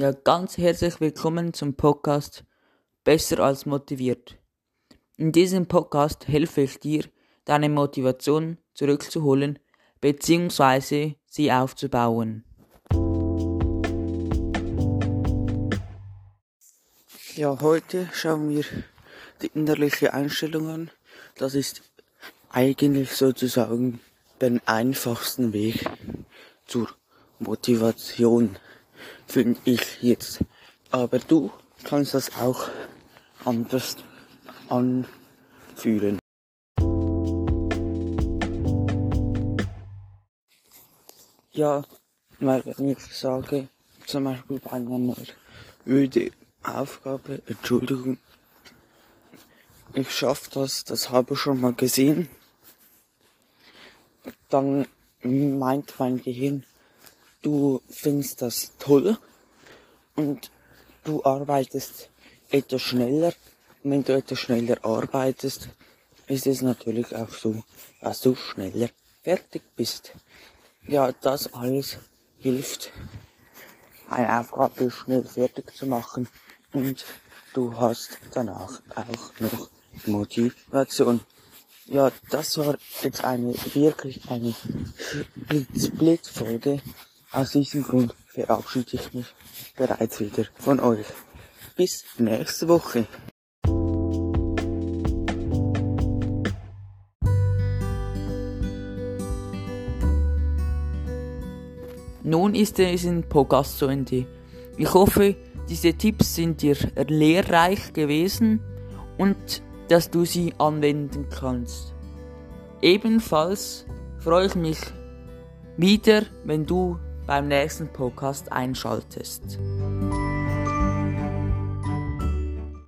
Ja, ganz herzlich willkommen zum Podcast Besser als motiviert. In diesem Podcast helfe ich dir, deine Motivation zurückzuholen bzw. sie aufzubauen. Ja, heute schauen wir die innerliche Einstellung an. Das ist eigentlich sozusagen den einfachsten Weg zur Motivation, finde ich jetzt. Aber du kannst das auch anders anfühlen. Ja, weil wenn ich sage, zum Beispiel bei einer öde Aufgabe, Entschuldigung, ich schaff das, das habe ich schon mal gesehen, dann meint mein Gehirn, du findest das toll und du arbeitest etwas schneller. Und wenn du etwas schneller arbeitest, ist es natürlich auch so, dass du schneller fertig bist. Ja, das alles hilft, eine Aufgabe schnell fertig zu machen und du hast danach auch noch Motivation. Ja, das war jetzt eine wirklich eine Blitzfolge. Aus diesem Grund verabschiede ich mich bereits wieder von euch. Bis nächste Woche. Nun ist diesen Podcast zu Ende. Ich hoffe, diese Tipps sind dir lehrreich gewesen und dass du sie anwenden kannst. Ebenfalls freue ich mich wieder, wenn du beim nächsten Podcast einschaltest.